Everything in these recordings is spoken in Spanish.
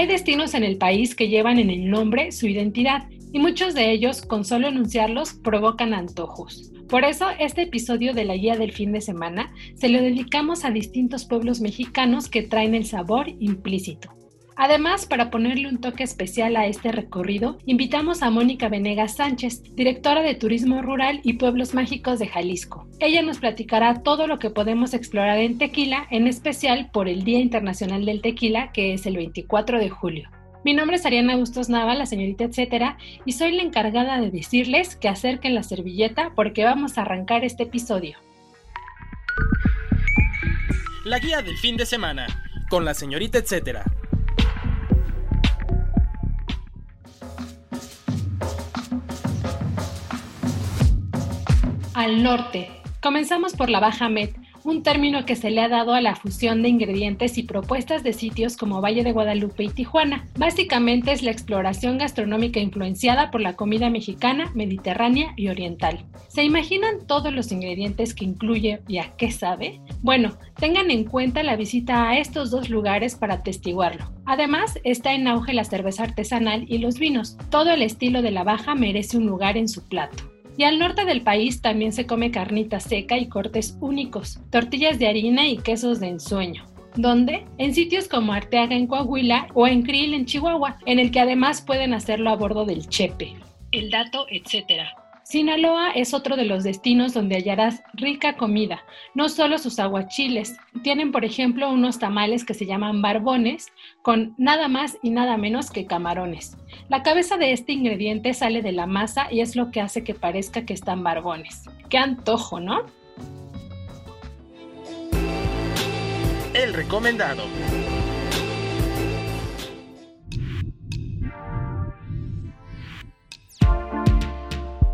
Hay destinos en el país que llevan en el nombre su identidad y muchos de ellos, con solo enunciarlos, provocan antojos. Por eso, este episodio de la guía del fin de semana se lo dedicamos a distintos pueblos mexicanos que traen el sabor implícito. Además, para ponerle un toque especial a este recorrido, invitamos a Mónica Venegas Sánchez, directora de Turismo Rural y Pueblos Mágicos de Jalisco. Ella nos platicará todo lo que podemos explorar en Tequila, en especial por el Día Internacional del Tequila, que es el 24 de julio. Mi nombre es Ariana Bustos Nava, la señorita etcétera, y soy la encargada de decirles que acerquen la servilleta porque vamos a arrancar este episodio. La guía del fin de semana, con la señorita etcétera. Al norte. Comenzamos por la Baja Med, un término que se le ha dado a la fusión de ingredientes y propuestas de sitios como Valle de Guadalupe y Tijuana. Básicamente es la exploración gastronómica influenciada por la comida mexicana, mediterránea y oriental. ¿Se imaginan todos los ingredientes que incluye y a qué sabe? Bueno, tengan en cuenta la visita a estos dos lugares para atestiguarlo. Además, está en auge la cerveza artesanal y los vinos. Todo el estilo de la baja merece un lugar en su plato. Y al norte del país también se come carnita seca y cortes únicos, tortillas de harina y quesos de ensueño. ¿Dónde? En sitios como Arteaga en Coahuila o en Krill en Chihuahua, en el que además pueden hacerlo a bordo del chepe. El dato, etcétera. Sinaloa es otro de los destinos donde hallarás rica comida, no solo sus aguachiles, tienen por ejemplo unos tamales que se llaman barbones, con nada más y nada menos que camarones. La cabeza de este ingrediente sale de la masa y es lo que hace que parezca que están barbones. Qué antojo, ¿no? El recomendado.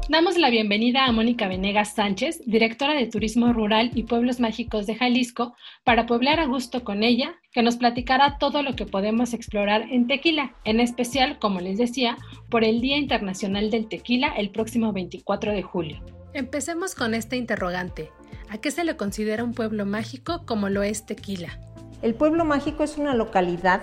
Damos la bienvenida a Mónica Venegas Sánchez, directora de Turismo Rural y Pueblos Mágicos de Jalisco, para poblar a gusto con ella, que nos platicará todo lo que podemos explorar en Tequila, en especial, como les decía, por el Día Internacional del Tequila el próximo 24 de julio. Empecemos con este interrogante. ¿A qué se le considera un pueblo mágico como lo es Tequila? El pueblo mágico es una localidad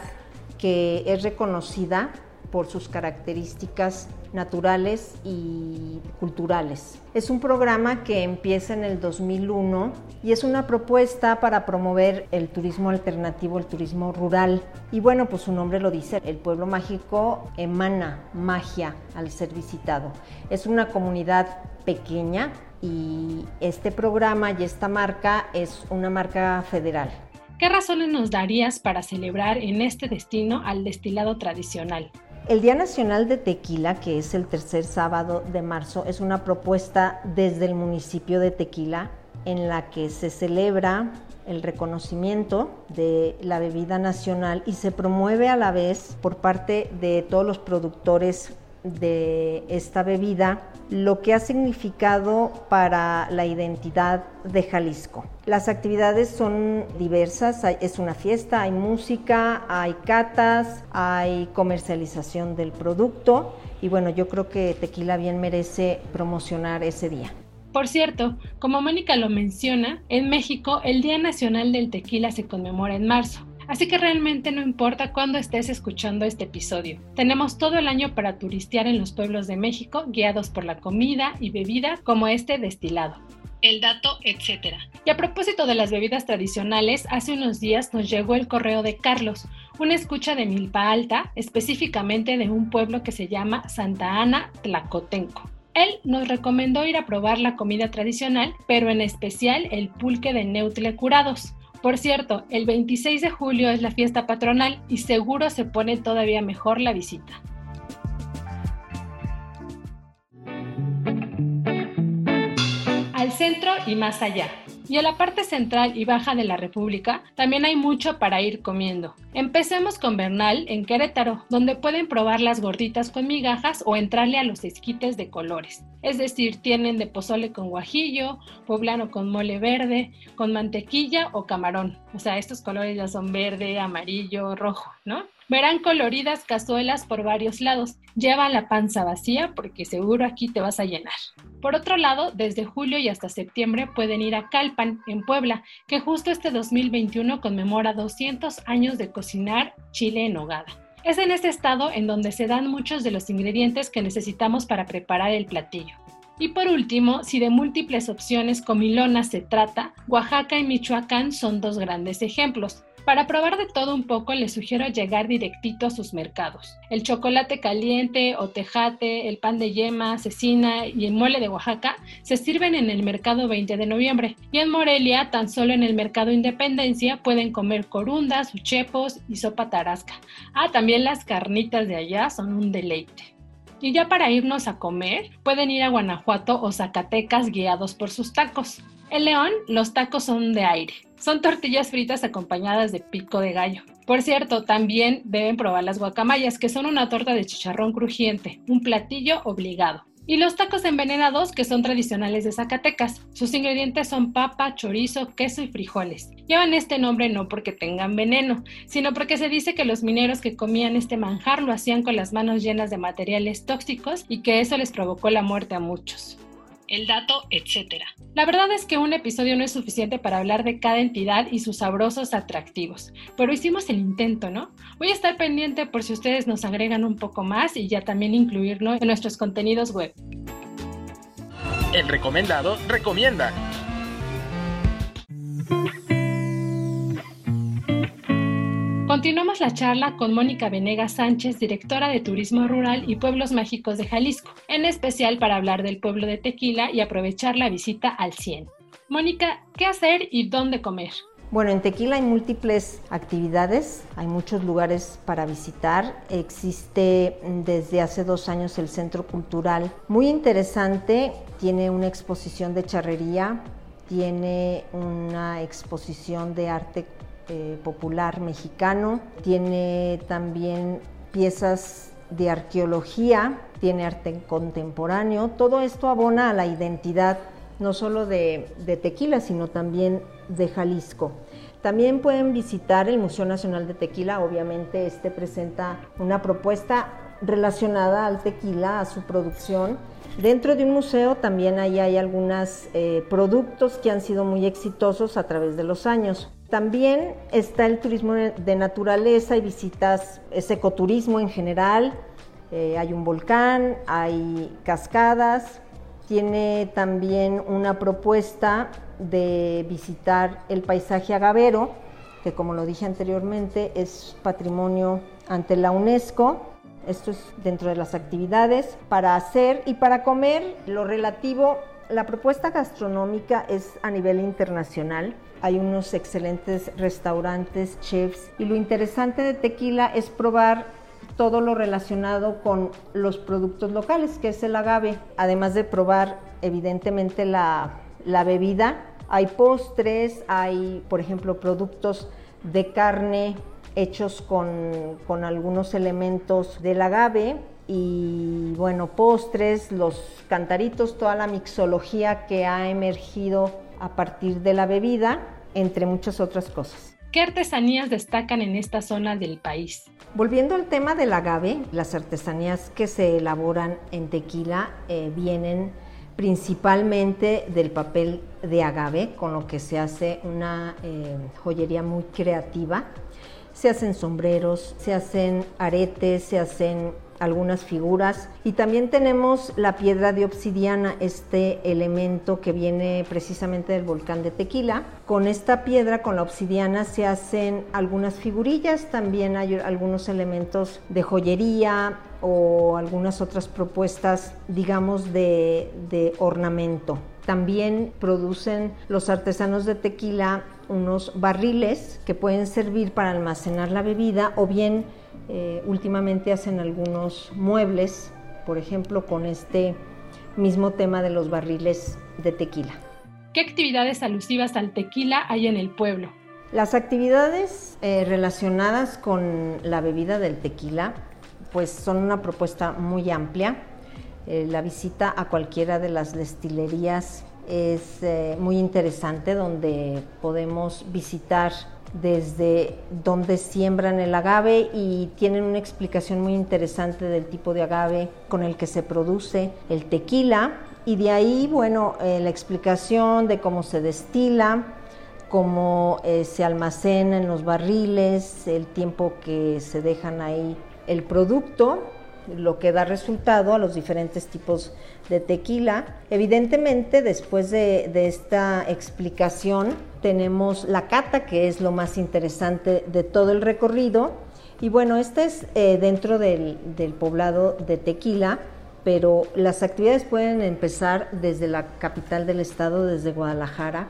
que es reconocida por sus características naturales y culturales. Es un programa que empieza en el 2001 y es una propuesta para promover el turismo alternativo, el turismo rural. Y bueno, pues su nombre lo dice, el pueblo mágico emana magia al ser visitado. Es una comunidad pequeña y este programa y esta marca es una marca federal. ¿Qué razones nos darías para celebrar en este destino al destilado tradicional? El Día Nacional de Tequila, que es el tercer sábado de marzo, es una propuesta desde el municipio de Tequila en la que se celebra el reconocimiento de la bebida nacional y se promueve a la vez por parte de todos los productores de esta bebida, lo que ha significado para la identidad de Jalisco. Las actividades son diversas, es una fiesta, hay música, hay catas, hay comercialización del producto y bueno, yo creo que Tequila bien merece promocionar ese día. Por cierto, como Mónica lo menciona, en México el Día Nacional del Tequila se conmemora en marzo. Así que realmente no importa cuándo estés escuchando este episodio. Tenemos todo el año para turistear en los pueblos de México, guiados por la comida y bebida como este destilado. El dato, etc. Y a propósito de las bebidas tradicionales, hace unos días nos llegó el correo de Carlos, una escucha de Milpa Alta, específicamente de un pueblo que se llama Santa Ana Tlacotenco. Él nos recomendó ir a probar la comida tradicional, pero en especial el pulque de Neutle curados. Por cierto, el 26 de julio es la fiesta patronal y seguro se pone todavía mejor la visita. Al centro y más allá. Y en la parte central y baja de la República también hay mucho para ir comiendo. Empecemos con Bernal, en Querétaro, donde pueden probar las gorditas con migajas o entrarle a los esquites de colores. Es decir, tienen de pozole con guajillo, poblano con mole verde, con mantequilla o camarón. O sea, estos colores ya son verde, amarillo, rojo, ¿no? Verán coloridas cazuelas por varios lados. Lleva la panza vacía porque seguro aquí te vas a llenar. Por otro lado, desde julio y hasta septiembre pueden ir a Calpan, en Puebla, que justo este 2021 conmemora 200 años de cocinar chile en hogada. Es en este estado en donde se dan muchos de los ingredientes que necesitamos para preparar el platillo. Y por último, si de múltiples opciones comilonas se trata, Oaxaca y Michoacán son dos grandes ejemplos. Para probar de todo un poco, les sugiero llegar directito a sus mercados. El chocolate caliente o tejate, el pan de yema, cecina y el mole de Oaxaca se sirven en el mercado 20 de noviembre. Y en Morelia, tan solo en el mercado Independencia, pueden comer corundas, uchepos y sopa tarasca. Ah, también las carnitas de allá son un deleite. Y ya para irnos a comer, pueden ir a Guanajuato o Zacatecas guiados por sus tacos. En León, los tacos son de aire. Son tortillas fritas acompañadas de pico de gallo. Por cierto, también deben probar las guacamayas, que son una torta de chicharrón crujiente, un platillo obligado. Y los tacos envenenados, que son tradicionales de Zacatecas. Sus ingredientes son papa, chorizo, queso y frijoles. Llevan este nombre no porque tengan veneno, sino porque se dice que los mineros que comían este manjar lo hacían con las manos llenas de materiales tóxicos y que eso les provocó la muerte a muchos el dato, etc. La verdad es que un episodio no es suficiente para hablar de cada entidad y sus sabrosos atractivos, pero hicimos el intento, ¿no? Voy a estar pendiente por si ustedes nos agregan un poco más y ya también incluirlo en nuestros contenidos web. El recomendado recomienda. Continuamos la charla con Mónica Venegas Sánchez, directora de Turismo Rural y Pueblos Mágicos de Jalisco, en especial para hablar del pueblo de Tequila y aprovechar la visita al 100. Mónica, ¿qué hacer y dónde comer? Bueno, en Tequila hay múltiples actividades, hay muchos lugares para visitar. Existe desde hace dos años el Centro Cultural, muy interesante, tiene una exposición de charrería, tiene una exposición de arte eh, popular mexicano, tiene también piezas de arqueología, tiene arte contemporáneo, todo esto abona a la identidad no solo de, Tequila, sino también de Jalisco. También pueden visitar el Museo Nacional de Tequila, obviamente este presenta una propuesta relacionada al tequila, a su producción. Dentro de un museo también ahí hay algunos eh, productos que han sido muy exitosos a través de los años. También está el turismo de naturaleza y visitas, es ecoturismo en general. Eh, hay un volcán, hay cascadas. Tiene también una propuesta de visitar el paisaje agavero, que como lo dije anteriormente es patrimonio ante la UNESCO. Esto es dentro de las actividades para hacer y para comer lo relativo. La propuesta gastronómica es a nivel internacional hay unos excelentes restaurantes, chefs, y lo interesante de tequila es probar todo lo relacionado con los productos locales, que es el agave, además de probar evidentemente la, bebida. Hay postres, hay, por ejemplo, productos de carne hechos con, con algunos elementos del agave y bueno, postres, los cantaritos, toda la mixología que ha emergido a partir de la bebida, entre muchas otras cosas. ¿Qué artesanías destacan en esta zona del país? Volviendo al tema del agave, las artesanías que se elaboran en tequila eh, vienen principalmente del papel de agave, con lo que se hace una eh, joyería muy creativa. Se hacen sombreros, se hacen aretes, se hacen algunas figuras y también tenemos la piedra de obsidiana, este elemento que viene precisamente del volcán de Tequila. Con esta piedra, con la obsidiana, se hacen algunas figurillas, también hay algunos elementos de joyería o algunas otras propuestas, digamos, de, de ornamento. También producen los artesanos de tequila unos barriles que pueden servir para almacenar la bebida o bien eh, últimamente hacen algunos muebles, por ejemplo, con este mismo tema de los barriles de tequila. ¿Qué actividades alusivas al tequila hay en el pueblo? Las actividades eh, relacionadas con la bebida del tequila pues son una propuesta muy amplia. Eh, la visita a cualquiera de las destilerías es eh, muy interesante donde podemos visitar desde donde siembran el agave y tienen una explicación muy interesante del tipo de agave con el que se produce el tequila. Y de ahí, bueno, la explicación de cómo se destila, cómo eh, se almacena en los barriles, el tiempo que se dejan ahí el producto, lo que da resultado a los diferentes tipos de tequila. Evidentemente, después de, esta explicación, tenemos la cata, que es lo más interesante de todo el recorrido. Y bueno, este es eh, dentro del, del poblado de Tequila, pero las actividades pueden empezar desde la capital del estado, desde Guadalajara,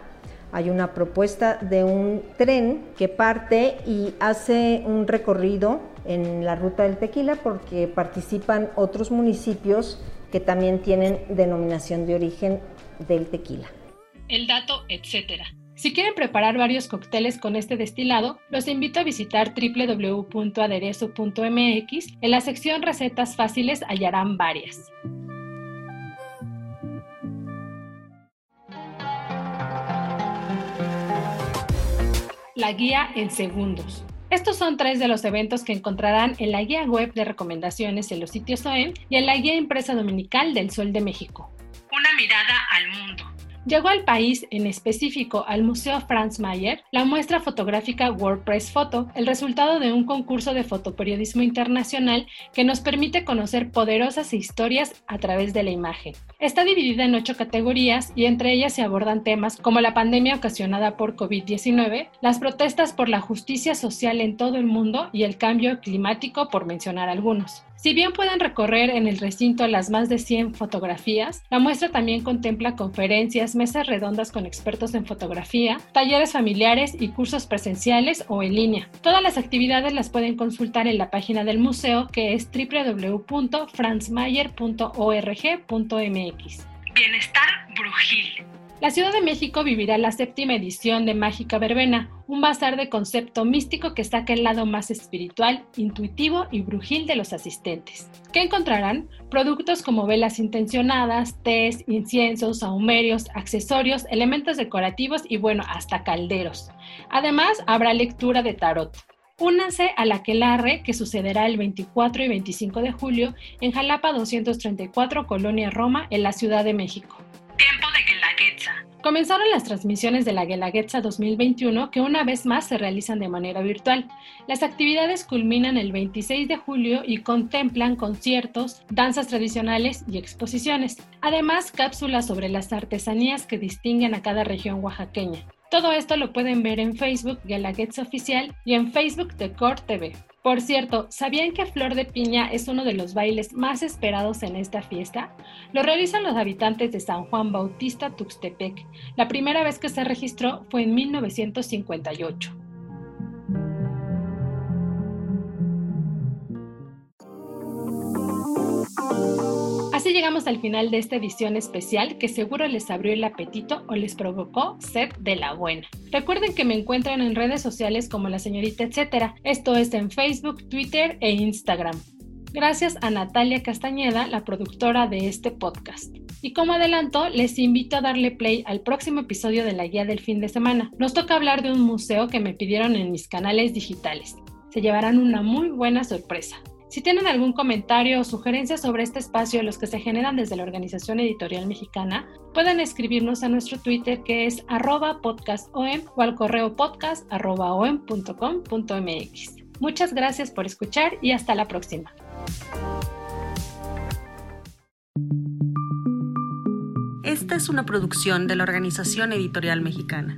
hay una propuesta de un tren que parte y hace un recorrido en la ruta del tequila porque participan otros municipios que también tienen denominación de origen del tequila. El dato, etcétera. Si quieren preparar varios cócteles con este destilado, los invito a visitar www.aderezo.mx. En la sección Recetas Fáciles hallarán varias. la guía en segundos. Estos son tres de los eventos que encontrarán en la guía web de recomendaciones en los sitios OEM y en la guía impresa dominical del Sol de México. Una mirada al mundo. Llegó al país, en específico al Museo Franz Mayer, la muestra fotográfica WordPress Photo, el resultado de un concurso de fotoperiodismo internacional que nos permite conocer poderosas historias a través de la imagen. Está dividida en ocho categorías y entre ellas se abordan temas como la pandemia ocasionada por COVID-19, las protestas por la justicia social en todo el mundo y el cambio climático, por mencionar algunos. Si bien pueden recorrer en el recinto las más de 100 fotografías, la muestra también contempla conferencias, mesas redondas con expertos en fotografía, talleres familiares y cursos presenciales o en línea. Todas las actividades las pueden consultar en la página del museo que es www.franzmayer.org.mx. Bienestar Brujil. La Ciudad de México vivirá la séptima edición de Mágica Verbena, un bazar de concepto místico que saca el lado más espiritual, intuitivo y brujil de los asistentes. ¿Qué encontrarán? Productos como velas intencionadas, tés, inciensos, saumerios, accesorios, elementos decorativos y bueno, hasta calderos. Además, habrá lectura de tarot. Únanse a la Quelarre, que sucederá el 24 y 25 de julio en Jalapa 234, Colonia Roma, en la Ciudad de México. Comenzaron las transmisiones de la Guelaguetza 2021 que una vez más se realizan de manera virtual. Las actividades culminan el 26 de julio y contemplan conciertos, danzas tradicionales y exposiciones. Además, cápsulas sobre las artesanías que distinguen a cada región oaxaqueña. Todo esto lo pueden ver en Facebook Guelaguetza Oficial y en Facebook de Core TV. Por cierto, ¿sabían que Flor de Piña es uno de los bailes más esperados en esta fiesta? Lo realizan los habitantes de San Juan Bautista Tuxtepec. La primera vez que se registró fue en 1958. Llegamos al final de esta edición especial que seguro les abrió el apetito o les provocó sed de la buena. Recuerden que me encuentran en redes sociales como la señorita etcétera, esto es en Facebook, Twitter e Instagram. Gracias a Natalia Castañeda, la productora de este podcast. Y como adelanto, les invito a darle play al próximo episodio de la guía del fin de semana. Nos toca hablar de un museo que me pidieron en mis canales digitales. Se llevarán una muy buena sorpresa. Si tienen algún comentario o sugerencia sobre este espacio, los que se generan desde la Organización Editorial Mexicana, pueden escribirnos a nuestro Twitter que es arroba podcastom o al correo podcast Muchas gracias por escuchar y hasta la próxima. Esta es una producción de la Organización Editorial Mexicana.